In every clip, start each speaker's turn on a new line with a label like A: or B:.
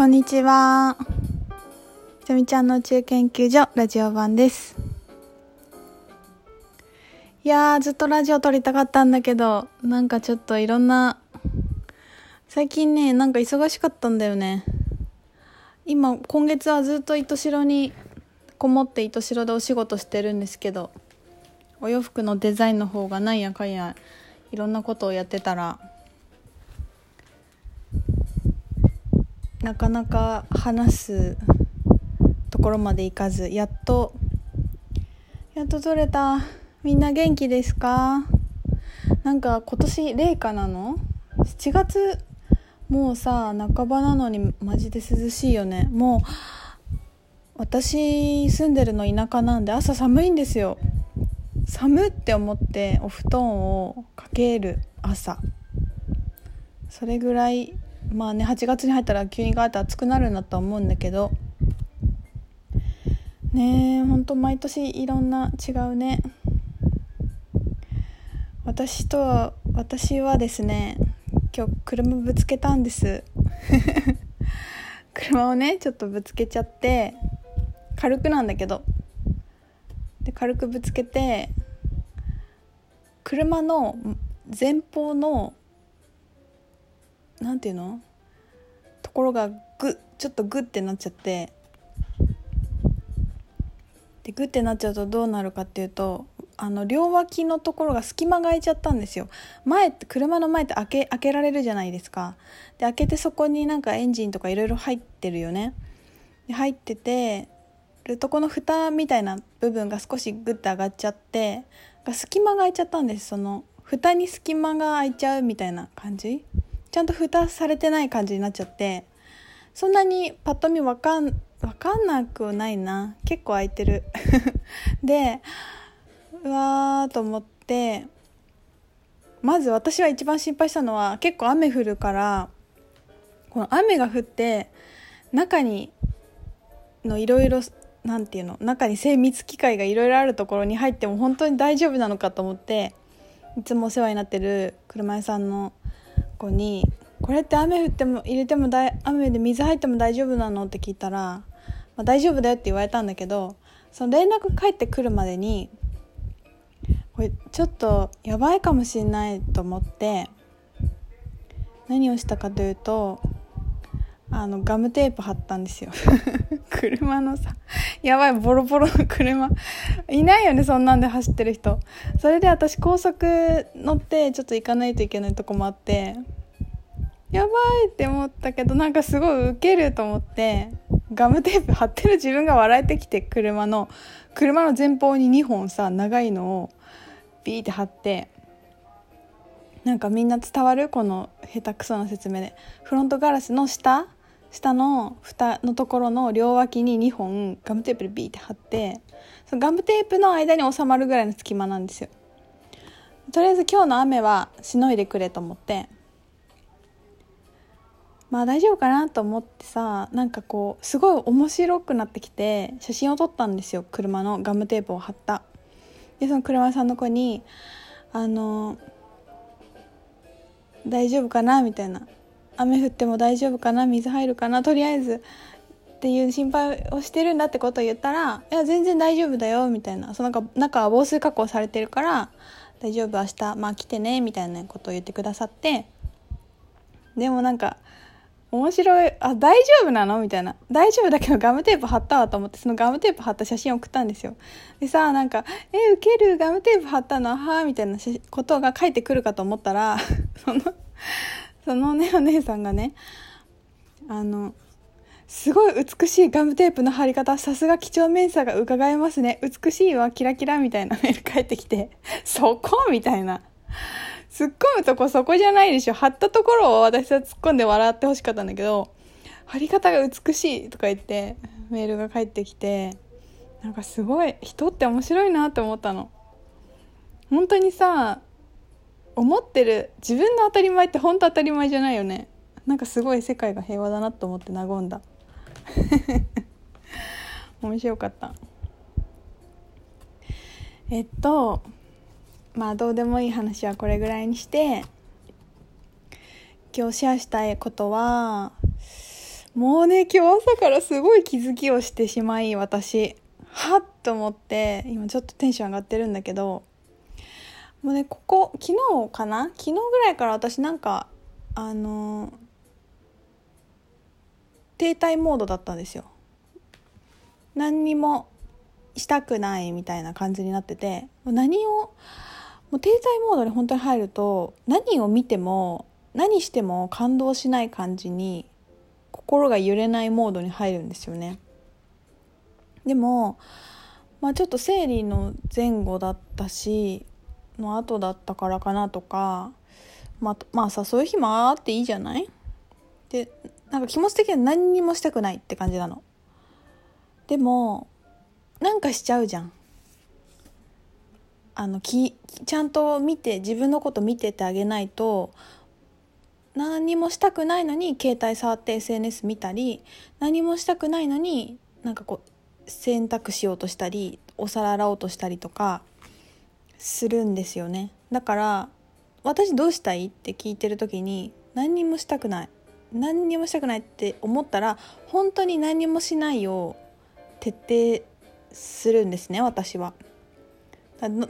A: こんにちは。ひとみちゃんの宇宙研究所ラジオ版です。いやー、ずっとラジオ撮りたかったんだけど、なんかちょっといろんな、最近ね、なんか忙しかったんだよね。今、今月はずっと糸代にこもって糸代でお仕事してるんですけど、お洋服のデザインの方がなんやかんやいろんなことをやってたら、なかなか話すところまでいかずやっとやっと取れた。みんな元気ですか？なんか今年冷夏なの？7月もうさ半ばなのにマジで涼しいよね。もう私住んでるの田舎なんで朝寒いんですよ。寒って思ってお布団をかける朝。それぐらいまあね8月に入ったら急にガーッと暑くなるんだと思うんだけど。ねえほんと毎年いろんな違うね。私とは私はですね今日車ぶつけたんです。車をねちょっとぶつけちゃって軽くなんだけど。で軽くぶつけて車の前方のなんていうの？ところがグちょっとグッてなっちゃって。でグッてなっちゃうとどうなるかっていうとあの両脇のところが隙間が空いちゃったんですよ。前って車の前って開け開けられるじゃないですか。で開けてそこになんかエンジンとかいろいろ入ってるよね。で入っててるとこの蓋みたいな部分が少しグッて上がっちゃって隙間が開いちゃったんです。その蓋に隙間が開いちゃうみたいな感じ。ちゃんと蓋されてない感じになっちゃってそんなにパッと見わかんわかんなくないな。結構開いてる。でうわーと思ってまず私は一番心配したのは結構雨降るからこの雨が降って中にのいろいろなんていうの中に精密機械がいろいろあるところに入っても本当に大丈夫なのかと思っていつもお世話になってる車屋さんの子に「これって雨降っても入れてもだ雨で水入っても大丈夫なの?」って聞いたら「まあ、大丈夫だよ」って言われたんだけどその連絡返ってくるまでにこれちょっとやばいかもしれないと思って何をしたかというとあのガムテープ貼ったんですよ。車のさやばいボロボロの車。いないよねそんなんで走ってる人。それで私高速乗ってちょっと行かないといけないとこもあってやばいって思ったけどなんかすごいウケると思ってガムテープ貼ってる自分が笑えてきて車の車の前方に2本さ長いのをビーって貼ってなんかみんな伝わる？この下手くそな説明で。フロントガラスの下下の蓋のところの両脇に2本ガムテープでビーって貼ってそのガムテープの間に収まるぐらいの隙間なんですよ。とりあえず今日の雨はしのいでくれと思って。まあ大丈夫かなと思ってさなんかこうすごい面白くなってきて写真を撮ったんですよ。車のガムテープを貼った。でその車屋さんの子にあの大丈夫かなみたいな。雨降っても大丈夫かな水入るかなとりあえずっていう心配をしてるんだってことを言ったら「いや全然大丈夫だよ」みたいな。その中中は防水加工されてるから「大丈夫明日まあ来てね」みたいなことを言ってくださって。でもなんか面白いあ大丈夫なの？みたいな。大丈夫だけどガムテープ貼ったわと思ってそのガムテープ貼った写真を送ったんですよ。でさなんか「えウケる？ガムテープ貼ったの？は?」みたいなことが返ってくるかと思ったら そのそのねお姉さんがねあのすごい美しいガムテープの貼り方さすが几帳面さが伺えますね。美しいわキラキラみたいなメール返ってきて そこ？みたいな。突っ込むとこそこじゃないでしょ。貼ったところを私は突っ込んで笑ってほしかったんだけど貼り方が美しいとか言ってメールが返ってきてなんかすごい人って面白いなって思ったの。本当にさ思ってる自分の当たり前って本当当たり前じゃないよね。なんかすごい世界が平和だなと思って和んだ。面白かった。えっとまあどうでもいい話はこれぐらいにして今日シェアしたいことはもうね今日朝からすごい気づきをしてしまい私。はっと思って今ちょっとテンション上がってるんだけどもうねここ昨日かな？昨日ぐらいから私なんかあの停滞モードだったんですよ。何にもしたくないみたいな感じになってて何をもう停滞モードに本当に入ると何を見ても何しても感動しない感じに心が揺れないモードに入るんですよね。でも、まあ、ちょっと生理の前後だったしの後だったからかなとかまあ、まあさそういう日もあっていいじゃない？でなんか気持ち的には何にもしたくないって感じなの。でもなんかしちゃうじゃん。あのきちゃんと見て自分のこと見ててあげないと何もしたくないのに携帯触って SNS 見たり何もしたくないのになんかこう洗濯しようとしたりお皿洗おうとしたりとかするんですよね。だから私どうしたいって聞いてる時に何にもしたくない。何にもしたくないって思ったら本当に何もしないを徹底するんですね私は。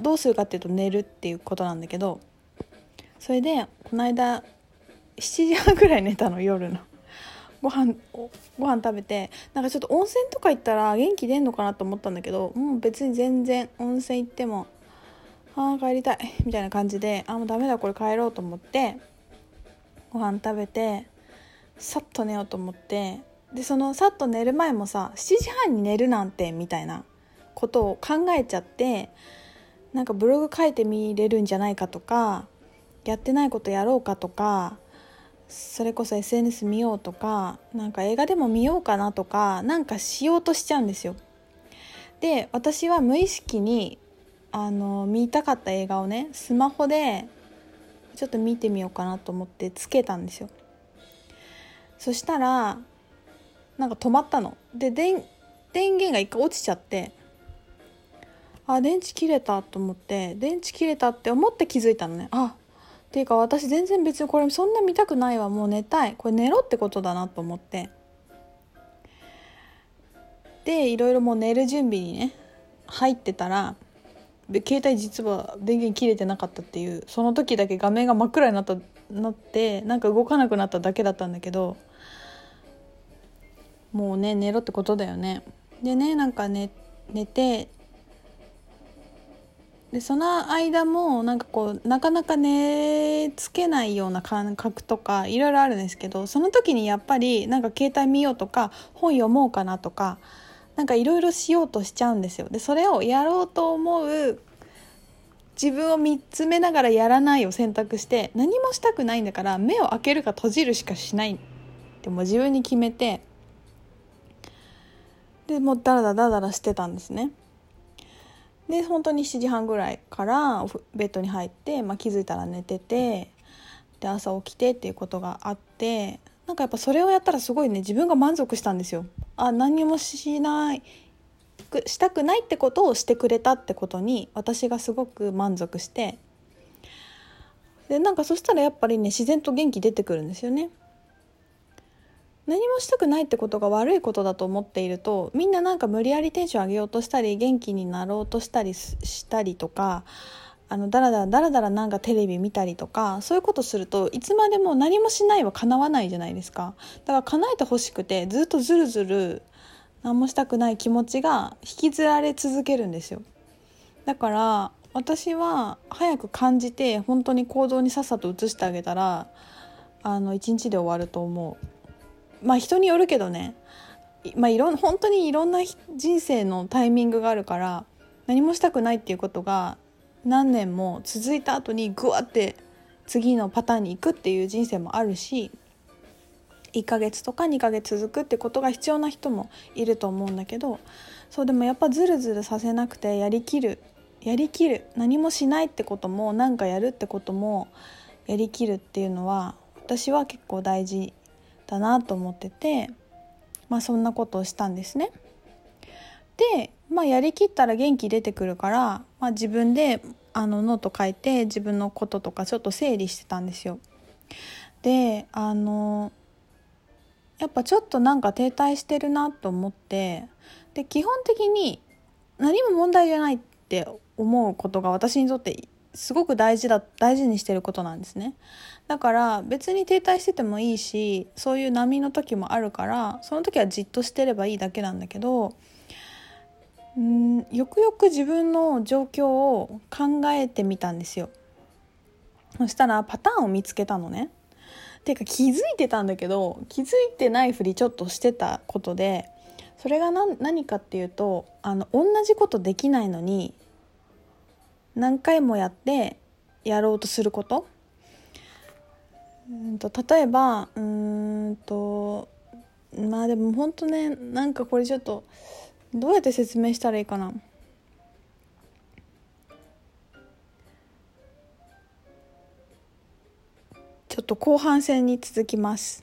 A: どうするかっていうと寝るっていうことなんだけどそれでこの間7時半ぐらい寝たの夜の。ご飯ご飯食べてなんかちょっと温泉とか行ったら元気出んのかなと思ったんだけどもう別に全然温泉行ってもああ帰りたい みたいな感じであもうダメだこれ帰ろうと思ってご飯食べてさっと寝ようと思ってでそのさっと寝る前もさ7時半に寝るなんてみたいなことを考えちゃってなんかブログ書いてみれるんじゃないかとかやってないことやろうかとかそれこそ SNS 見ようとかなんか映画でも見ようかなとかなんかしようとしちゃうんですよ。で私は無意識にあの見たかった映画をねスマホでちょっと見てみようかなと思ってつけたんですよ。そしたらなんか止まったの。で電電源が一回落ちちゃってあ電池切れたと思って電池切れたって思って気づいたのねあっていうか私全然別にこれそんな見たくないわもう寝たいこれ寝ろってことだなと思ってでいろいろもう寝る準備にね入ってたら携帯実は電源切れてなかったっていうその時だけ画面が真っ暗になったなってなんか動かなくなっただけだったんだけどもうね寝ろってことだよね。でねなんか寝寝てでその間もなんかこうなかなか寝つけないような感覚とかいろいろあるんですけどその時にやっぱりなんか携帯見ようとか本読もうかなとかなんかいろいろしようとしちゃうんですよ。でそれをやろうと思う自分を見つめながらやらないを選択して何もしたくないんだから目を開けるか閉じるしかしないってもう自分に決めてでもうダラダラダラダラしてたんですね。で本当に7時半ぐらいからベッドに入って、まあ、気づいたら寝ててで朝起きてっていうことがあってなんかやっぱそれをやったらすごいね自分が満足したんですよ。あ何もしないしたくないってことをしてくれたってことに私がすごく満足してでなんかそしたらやっぱりね自然と元気出てくるんですよね。何もしたくないってことが悪いことだと思っているとみんななんか無理やりテンション上げようとしたり元気になろうとしたりしたりとかあのだらだらだらだらなんかテレビ見たりとかそういうことするといつまでも何もしないは叶わないじゃないですか。だから叶えてほしくてずっとずるずる何もしたくない気持ちが引きずられ続けるんですよ。だから私は早く感じて本当に行動にさっさと移してあげたらあの一日で終わると思う。まあ人によるけどね、まあ、いろん本当にいろんな人生のタイミングがあるから何もしたくないっていうことが何年も続いた後にグワって次のパターンに行くっていう人生もあるし1ヶ月とか2ヶ月続くってことが必要な人もいると思うんだけどそうでもやっぱズルズルさせなくてやりきるやりきる何もしないってことも何かやるってこともやりきるっていうのは私は結構大事だなと思ってて、まあ、そんなことをしたんですね。で、まあ、やりきったら元気出てくるから、まあ、自分であのノート書いて自分のこととかちょっと整理してたんですよ。であのやっぱちょっとなんか停滞してるなと思ってで基本的に何も問題じゃないって思うことが私にとってすごく大事だ大事にしてることなんですねだから別に停滞しててもいいしそういう波の時もあるからその時はじっとしてればいいだけなんだけどうんよくよく自分の状況を考えてみたんですよ。そしたらパターンを見つけたのね。ていうか気づいてたんだけど気づいてないふりちょっとしてたことでそれが何かっていうとあの同じことできないのに何回もやってやろうとすること。うんと例えばうんとまあでも本当ねなんかこれちょっとどうやって説明したらいいかな？ちょっと後半戦に続きます。